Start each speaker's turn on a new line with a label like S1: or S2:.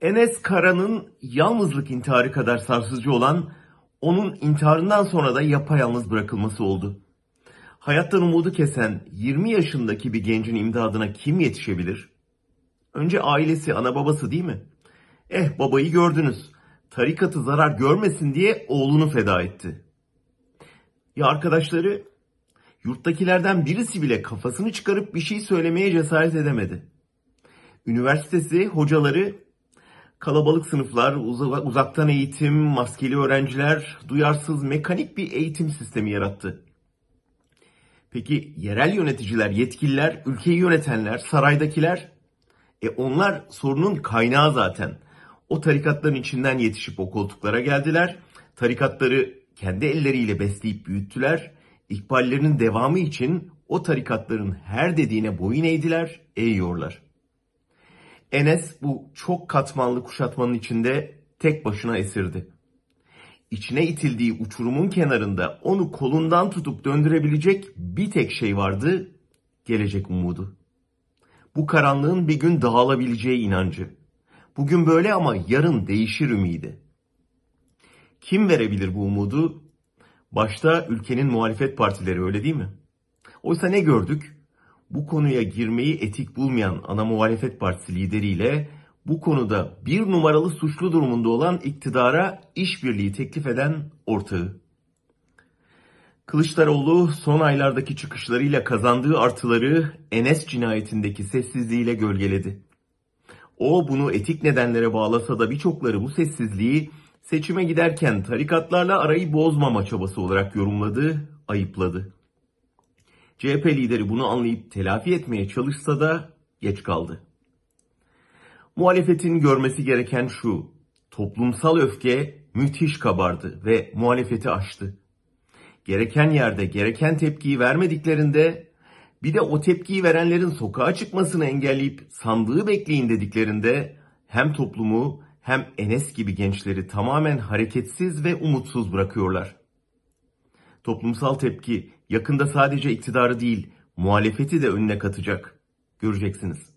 S1: Enes Kara'nın yalnızlık intiharı kadar sarsıcı olan onun intiharından sonra da yapayalnız bırakılması oldu. Hayattan umudu kesen 20 yaşındaki bir gencin imdadına kim yetişebilir? Önce ailesi, ana babası değil mi? Eh babayı gördünüz. Tarikatı zarar görmesin diye oğlunu feda etti. Ya arkadaşları? Yurttakilerden birisi bile kafasını çıkarıp bir şey söylemeye cesaret edemedi. Üniversitesi, hocaları, kalabalık sınıflar, uza- uzaktan eğitim, maskeli öğrenciler, duyarsız mekanik bir eğitim sistemi yarattı. Peki yerel yöneticiler, yetkililer, ülkeyi yönetenler, saraydakiler? E onlar sorunun kaynağı zaten. O tarikatların içinden yetişip o koltuklara geldiler. Tarikatları kendi elleriyle besleyip büyüttüler. İkballerinin devamı için o tarikatların her dediğine boyun eğdiler, eğiyorlar. Enes bu çok katmanlı kuşatmanın içinde tek başına esirdi. İçine itildiği uçurumun kenarında onu kolundan tutup döndürebilecek bir tek şey vardı, gelecek umudu. Bu karanlığın bir gün dağılabileceği inancı. Bugün böyle ama yarın değişir ümidi. Kim verebilir bu umudu? Başta ülkenin muhalefet partileri öyle değil mi? Oysa ne gördük? Bu konuya girmeyi etik bulmayan ana muhalefet partisi lideriyle bu konuda bir numaralı suçlu durumunda olan iktidara işbirliği teklif eden ortağı. Kılıçdaroğlu son aylardaki çıkışlarıyla kazandığı artıları Enes cinayetindeki sessizliğiyle gölgeledi. O bunu etik nedenlere bağlasa da birçokları bu sessizliği seçime giderken tarikatlarla arayı bozmama çabası olarak yorumladı, ayıpladı. CHP lideri bunu anlayıp telafi etmeye çalışsa da geç kaldı. Muhalefetin görmesi gereken şu, toplumsal öfke müthiş kabardı ve muhalefeti aştı. Gereken yerde gereken tepkiyi vermediklerinde, bir de o tepkiyi verenlerin sokağa çıkmasını engelleyip sandığı bekleyin dediklerinde hem toplumu hem Enes gibi gençleri tamamen hareketsiz ve umutsuz bırakıyorlar. Toplumsal tepki yakında sadece iktidarı değil, muhalefeti de önüne katacak. Göreceksiniz.